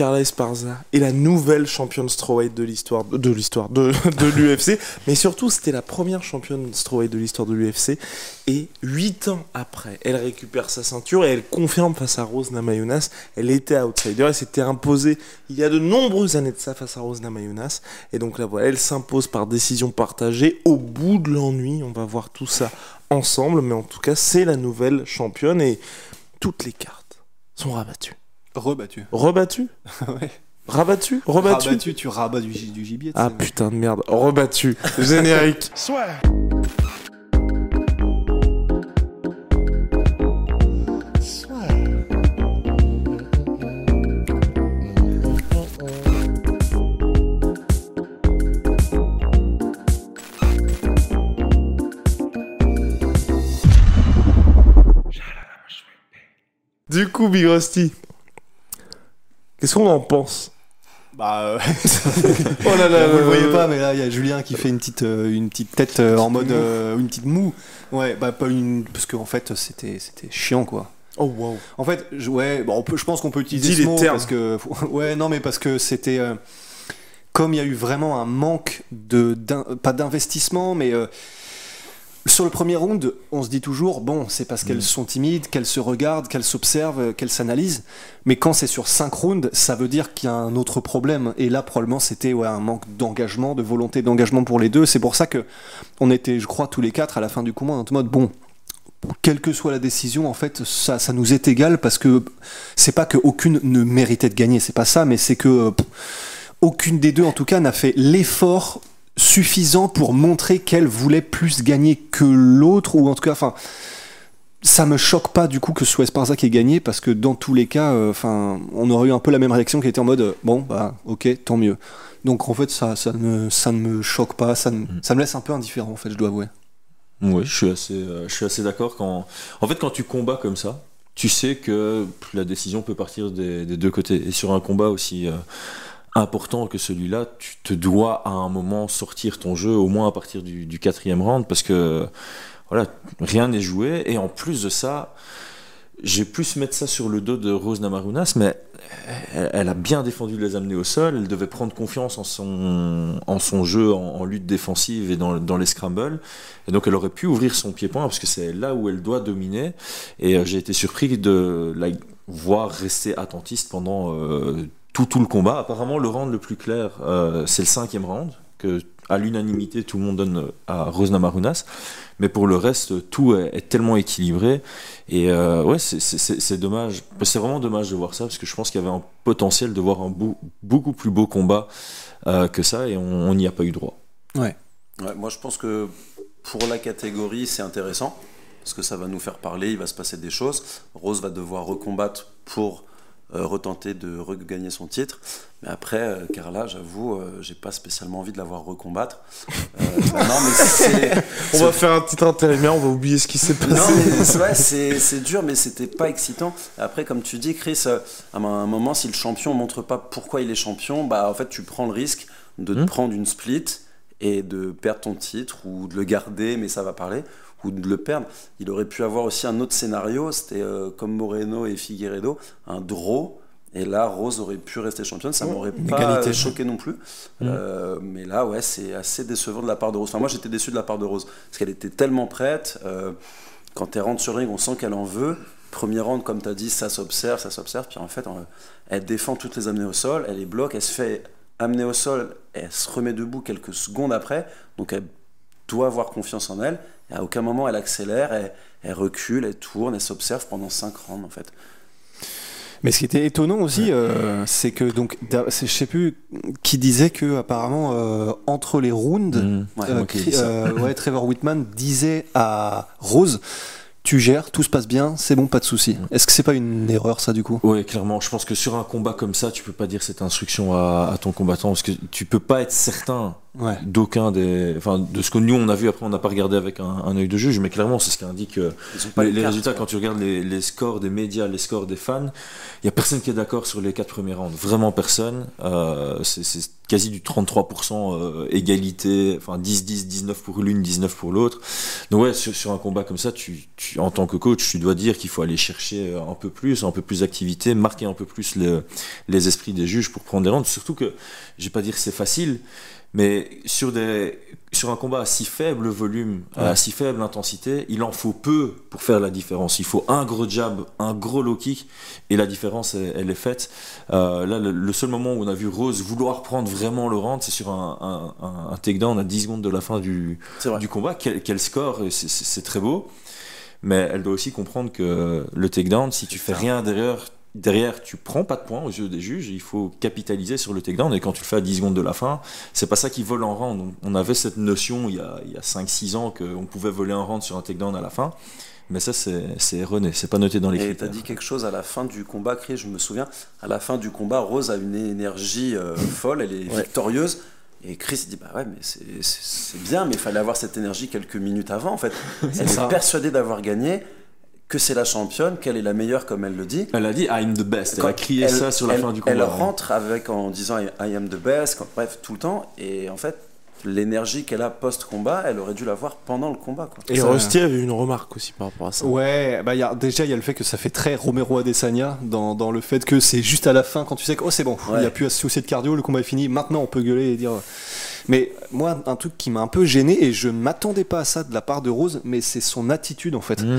Carla Esparza est la nouvelle championne strawweight de l'histoire de l'histoire de, l'UFC, mais surtout c'était la première championne strawweight de l'histoire de l'UFC et huit ans après, elle récupère sa ceinture et elle confirme face à Rose Namajunas, elle était outsider, elle s'était imposée il y a de nombreuses années de ça face à Rose Namajunas. Et donc là voilà, elle s'impose par décision partagée. Au bout de l'ennui, on va voir tout ça ensemble, mais en tout cas c'est la nouvelle championne et toutes les cartes sont rabattues. Rebattu. Rebattu ouais. Rabattu Rebattu Rabattu, tu rabats du, du gibier. tu Ah putain de merde, rebattu. Générique. Du coup, Big Rusty, qu'est-ce qu'on en pense Bah, euh, Oh là là, vous le là, voyez pas, mais là, il y a Julien qui fait une petite, euh, une petite tête euh, en mode. euh, une petite moue. Ouais, bah, pas une. Parce qu'en fait, c'était c'était chiant, quoi. Oh wow. En fait, je, ouais, bon, on peut, je pense qu'on peut utiliser Dis ce les mot termes. parce que ouais, non, mais parce que c'était euh, comme il y a eu vraiment un manque de pas d'investissement, mais euh, sur le premier round, on se dit toujours bon, c'est parce Mm. qu'elles sont timides, qu'elles se regardent, qu'elles s'observent, euh, qu'elles s'analysent. Mais quand c'est sur cinq rounds, ça veut dire qu'il y a un autre problème. Et là, probablement, c'était ouais, un manque d'engagement, de volonté d'engagement pour les deux. C'est pour ça que on était, je crois, tous les quatre à la fin du combat en mode bon quelle que soit la décision, en fait, ça, ça nous est égal parce que c'est pas qu'aucune ne méritait de gagner, c'est pas ça, mais c'est que euh, pff, aucune des deux, en tout cas, n'a fait l'effort suffisant pour montrer qu'elle voulait plus gagner que l'autre, ou en tout cas, enfin, ça me choque pas du coup que ce soit Esparza qui ait gagné parce que dans tous les cas, euh, enfin, on aurait eu un peu la même réaction qui était en mode euh, bon, bah, ok, tant mieux. Donc en fait, ça, ça ne, ça ne me choque pas, ça, ne- ça me laisse un peu indifférent, en fait, je dois avouer. Oui, je suis assez, euh, je suis assez d'accord. Quand... En fait, quand tu combats comme ça, tu sais que la décision peut partir des, des deux côtés. Et sur un combat aussi important que celui-là, tu te dois à un moment sortir ton jeu, au moins à partir du, quatrième round, parce que voilà, rien n'est joué. Et en plus de ça, j'ai plus mettre ça sur le dos de Rose Namarunas, mais elle, a bien défendu de les amener au sol. Elle devait prendre confiance en son, en son jeu en, en lutte défensive et dans, dans les scrambles. Et donc elle aurait pu ouvrir son pied-point parce que c'est là où elle doit dominer. Et euh, j'ai été surpris de la voir rester attentiste pendant euh, tout, tout le combat. Apparemment, le round le plus clair, euh, c'est le cinquième round, que à l'unanimité tout le monde donne à Rose Namarunas. Mais pour le reste, tout est, est tellement équilibré. Et euh, ouais, c'est- dommage. C'est vraiment dommage de voir ça parce que je pense qu'il y avait un potentiel de voir un beau- beaucoup plus beau combat euh, que ça et on n'y a pas eu droit. Ouais, moi je pense que pour la catégorie c'est intéressant parce que ça va nous faire parler, il va se passer des choses. Rose va devoir recombattre pour euh, retenter de regagner son titre. Mais après, euh, Carla, j'avoue, euh, j'ai pas spécialement envie de la voir recombattre. Euh, non, mais c'est. On va faire un titre intérimaire, on va oublier ce qui s'est Non, passé. mais c'est vrai, c'est dur, mais c'était pas excitant. Après, comme tu dis, Chris, euh, à un moment, si le champion montre pas pourquoi il est champion, bah en fait, tu prends le risque de te Hmm. prendre une split et de perdre ton titre ou de le garder, mais ça va parler, ou de le perdre. Il aurait pu avoir aussi un autre scénario, c'était euh, comme Moreno et Figueredo, un draw. Et là, Rose aurait pu rester championne, ça m'aurait pas égalité. choqué non plus. Euh, mais là, ouais, c'est assez décevant de la part de Rose. Enfin, moi, j'étais déçu de la part de Rose parce qu'elle était tellement prête. euh, quand elle rentre sur ring, on sent qu'elle en veut. Premier round, comme tu as dit, ça s'observe, ça s'observe. Puis en fait, elle défend toutes les amener au sol, elle les bloque, elle se fait amener au sol, elle se remet debout quelques secondes après. Donc elle doit avoir confiance en elle. Et à aucun moment elle accélère, elle, elle recule, elle tourne, elle s'observe pendant 5 rounds en fait. Mais ce qui était étonnant aussi, euh, c'est que donc, je sais plus qui disait que apparemment euh, entre les rounds, Mmh. Ouais, euh, euh, ouais, Trevor Whitman disait à Rose tu gères, tout se passe bien, c'est bon, pas de souci. Est-ce que c'est pas une erreur ça du coup? Oui, clairement. Je pense que sur un combat comme ça, tu peux pas dire cette instruction à, à ton combattant parce que tu peux pas être certain Ouais. d'aucun des, enfin, de ce que nous on a vu. Après, on n'a pas regardé avec un, un œil de juge, mais clairement, c'est ce qu'indique euh, les, les les cartes, résultats. Quand tu regardes les, les scores des médias, les scores des fans, il y a personne qui est d'accord sur les quatre premiers rounds. Vraiment personne. Euh, c'est quasi du 33% euh, égalité. Enfin, 10, 10, 19 pour l'une, 19 pour l'autre. Donc ouais, sur, sur un combat comme ça, tu, tu, en tant que coach, tu dois dire qu'il faut aller chercher euh, un peu plus, un peu plus d'activité, marquer un peu plus le- les esprits des juges pour prendre des rounds. Surtout que, je vais pas dire que c'est facile, mais sur, des, sur un combat à si faible volume, à si faible intensité, il en faut peu pour faire la différence. Il faut un gros jab, un gros low kick, et la différence, elle, elle est faite. Euh, là, le, le seul moment où on a vu Rose vouloir prendre vraiment le round, c'est sur un, un, un, un takedown à 10 secondes de la fin du, du combat. Quel, quel score, et c'est- c'est c'est très beau. Mais elle doit aussi comprendre que le takedown, si tu fais rien derrière, derrière, tu prends pas de points aux yeux des juges. Il faut capitaliser sur le takedown. Et quand tu le fais à 10 secondes de la fin, c'est pas ça qui vole en round. On- avait cette notion il y a, il y a 5-6 ans qu'on pouvait voler un round sur un takedown à la fin. Mais ça, c'est erroné. C'est pas noté dans les Et critères. t'as dit quelque chose à la fin du combat, Chris, je me souviens. À la fin du combat, Rose a une énergie euh, folle, elle est Ouais. victorieuse. Et Chris dit Bah ouais, mais c'est- bien, mais il fallait avoir cette énergie quelques minutes avant, en fait. Elle ça. est persuadée d'avoir gagné, que c'est la championne, qu'elle est la meilleure, comme elle le dit. Elle a dit I'm the best. Elle Quand a crié elle- ça sur la elle- fin du combat. Elle rentre avec en disant I I am the best, quand- bref, tout le temps. Et en fait, l'énergie qu'elle a post-combat, elle aurait dû l'avoir pendant le combat. Quoi. Et Rusty avait une remarque aussi par rapport à ça. Ouais, bah y a, déjà il y a le fait que ça fait très Romero Adesanya dans, dans le fait que c'est juste à la fin quand tu sais que oh c'est bon, il Ouais. n'y a plus à se soucier de cardio, le combat est fini, maintenant on peut gueuler et dire. Mais moi un truc qui m'a un peu gêné et je ne m'attendais pas à ça de la part de Rose, mais c'est son attitude en fait. Mmh.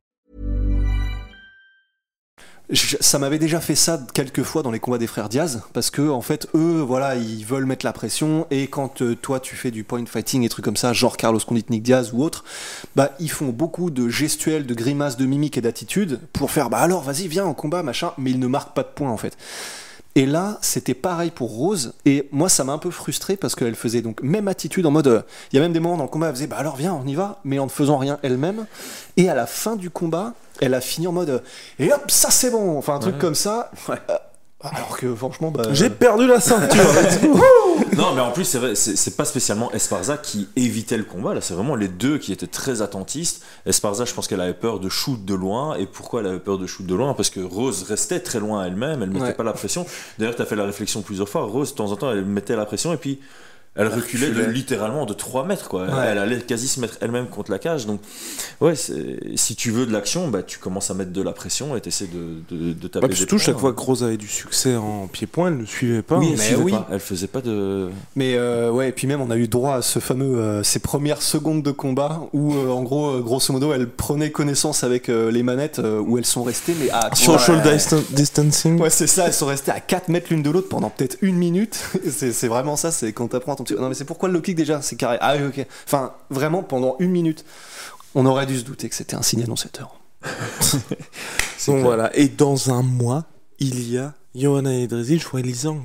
Ça m'avait déjà fait ça quelques fois dans les combats des frères Diaz parce que en fait eux voilà ils veulent mettre la pression et quand euh, toi tu fais du point fighting et trucs comme ça genre Carlos Condit Nick Diaz ou autre bah ils font beaucoup de gestuels de grimaces de mimiques et d'attitudes pour faire bah alors vas-y viens en combat machin mais ils ne marquent pas de points en fait et là, c'était pareil pour Rose. Et moi, ça m'a un peu frustré parce qu'elle faisait donc même attitude en mode. euh, Il y a même des moments dans le combat, elle faisait bah alors viens, on y va, mais en ne faisant rien elle-même. Et à la fin du combat, elle a fini en mode et hop, ça c'est bon. Enfin, un truc comme ça. Euh, alors que franchement, bah, J'ai perdu la ceinture. Non, mais en plus, c'est vrai, c'est c'est pas spécialement Esparza qui évitait le combat. Là, c'est vraiment les deux qui étaient très attentistes. Esparza, je pense qu'elle avait peur de shoot de loin. Et pourquoi elle avait peur de shoot de loin? Parce que Rose restait très loin elle-même. Elle mettait Ouais. pas la pression. D'ailleurs, tu as fait la réflexion plusieurs fois. Rose, de temps en temps, elle mettait la pression et puis. Elle reculait, de, littéralement de 3 mètres, quoi. Ouais. Elle allait quasi se mettre elle-même contre la cage. Donc, ouais, si tu veux de l'action, bah, tu commences à mettre de la pression et tu essaies de, de, de taper Bah, surtout, chaque fois que Rose avait du succès en pied-point, elle ne suivait pas. Oui, hein. elle, Mais suivait oui. pas. elle faisait pas de. Mais euh, ouais, et puis même on a eu droit à ce fameux euh, ces premières secondes de combat où euh, en gros, grosso modo, elle prenait connaissance avec euh, les manettes euh, où elles sont restées, mais à Social Ouais. distan- distancing. Ouais, c'est ça, elles sont restées à 4 mètres l'une de l'autre pendant peut-être une minute. c'est c'est vraiment ça, c'est quand t'apprends à ton petit. Non, mais c'est pourquoi le low kick déjà C'est carré. Ah oui, ok. Enfin, vraiment, pendant une minute, on aurait dû se douter que c'était un signe annonciateur. Donc voilà. Et dans un mois, il y a Johanna Edrezil Lisang.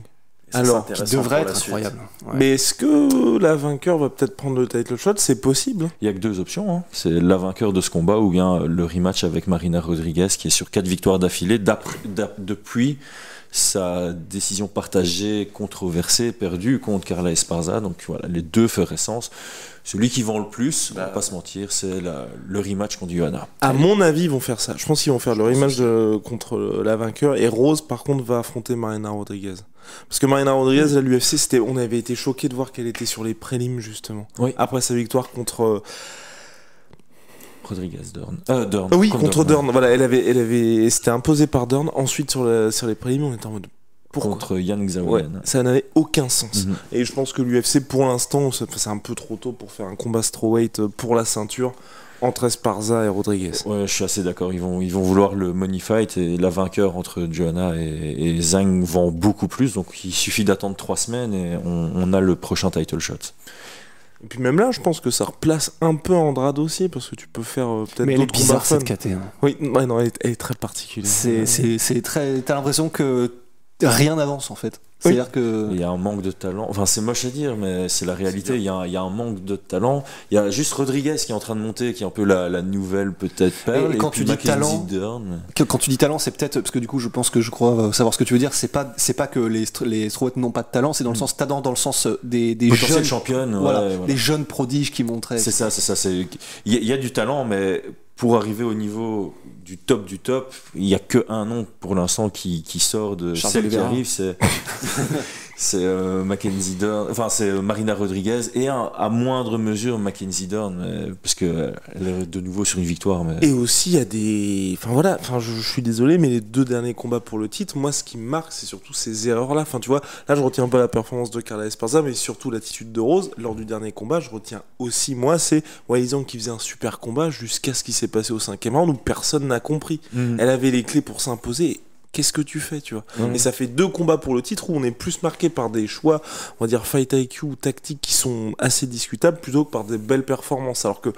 Et ça, Alors, c'est Qui devrait être incroyable. Ouais. Mais est-ce que la vainqueur va peut-être prendre le title shot? C'est possible. Il y a que deux options. hein. C'est la vainqueur de ce combat ou bien le rematch avec Marina Rodriguez qui est sur quatre victoires d'affilée depuis sa décision partagée, controversée, perdue contre Carla Esparza. Donc voilà, les deux feraient sens. Celui qui vend le plus, on va Bah. pas se mentir, c'est le rematch contre Johanna. À mon avis, ils vont faire ça. Je pense qu'ils vont faire le rematch de- contre la vainqueur. Et Rose, par contre, va affronter Marina Rodriguez. Parce que Marina Rodriguez, à l'UFC, c'était, on avait été choqués de voir qu'elle était sur les prélims, justement. Oui. Après sa victoire contre. euh, Rodriguez, Dern. Euh, Dern. oui, contre Dern. Voilà, elle avait, elle avait, c'était imposé par Dern. Ensuite, sur, la- sur les prélims, on était en mode. Pourquoi contre Yann Ouais, Xaoyan. ça n'avait aucun sens. Mhm. Et je pense que l'UFC, pour l'instant, c'est un peu trop tôt pour faire un combat strawweight pour la ceinture entre Esparza et Rodriguez. Ouais, je suis assez d'accord. Ils vont, ils vont vouloir le money fight et la vainqueur entre Johanna et, et Zhang vend beaucoup plus. Donc il suffit d'attendre trois semaines et on, on a le prochain title shot. Et puis même là, je pense que ça replace un peu Andrade aussi, parce que tu peux faire euh, peut-être d'autres combats bizarre cette KT. hein. Oui, ouais, non, elle est, elle est très particulière. C'est, c'est, c'est très. T'as l'impression que rien n'avance en fait. C'est-à-dire que. Il y a un manque de talent. Enfin, c'est moche à dire, mais c'est la réalité. Il y, a, un- il y a un manque de talent. Il y a juste Rodriguez qui est en train de monter, qui est un peu la, la nouvelle peut-être perle. Et quand puis tu talent- que- Quand tu dis talent, c'est peut-être parce que du coup, je pense que je crois savoir ce que tu veux dire. C'est pas, c'est pas que les les strouettes n'ont pas de talent. C'est dans le sens talent, dans le sens euh, des, des jeunes, championne. ouais, voilà, voilà. des jeunes prodiges qui montraient. C'est ça, c'est ça. y, il y a du talent, mais pour arriver au niveau du top du top, il n'y a que un nom pour l'instant qui, qui sort de Charles celle qui arrive, c'est c'est euh, Mackenzie Dern, enfin c'est euh, Marina Rodriguez et un- à moindre mesure Mackenzie Dern, mais- parce que elle est de nouveau sur une victoire. Mais... Et aussi, il y a des. Enfin voilà, enfin, je, je suis désolé, mais les deux derniers combats pour le titre, moi, ce qui me marque, c'est surtout ces erreurs-là. Enfin, tu vois, là, je retiens peu la performance de Carla Esparza, mais surtout l'attitude de Rose. Lors du dernier combat, je retiens aussi, moi, c'est Walizan qui faisait un super combat jusqu'à ce qui s'est passé au cinquième round où personne n'a compris. Mhm. Elle avait les clés pour s'imposer. Qu'est-ce que tu fais, tu vois. Et ça fait deux combats pour le titre où on est plus marqué par des choix, on va dire fight IQ ou tactiques qui sont assez discutables plutôt que par des belles performances. Alors que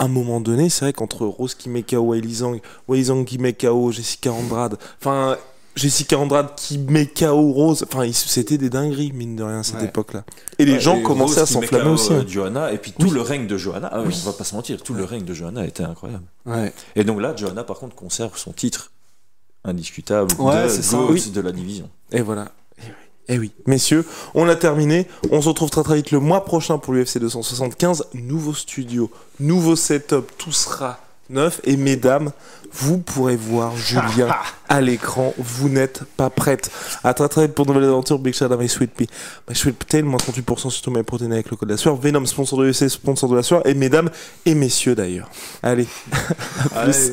à un moment donné, c'est vrai qu'entre Rose qui met KO Weili Zhang, qui met KO Jessica Andrade, enfin Jessica Andrade qui met KO Rose, enfin c'était des dingueries mine de rien à cette Ouais. époque-là. Et les Ouais, gens et commençaient à Rose s'enflammer aussi. hein. euh, Johanna, et puis tout le règne de Johanna, ah, on va pas se mentir, tout le règne de Johanna était incroyable. Ouais. Et donc là, Johanna par contre conserve son titre indiscutable Ouais, de Oui. de la division. Et voilà. Eh oui. Messieurs, on a terminé. On se retrouve très très vite le mois prochain pour l'UFC 275. Nouveau studio, nouveau setup, tout sera neuf. Et mesdames, vous pourrez voir Julien à l'écran. Vous n'êtes pas prête. À très très vite pour de nouvelles aventures. Big shout out my sweet pea. My sweet protein, moins 38% sur tous mes protéines avec le code de la sueur. Venom, sponsor de l'UFC, sponsor de la sueur. Et mesdames et messieurs d'ailleurs. Allez, à plus.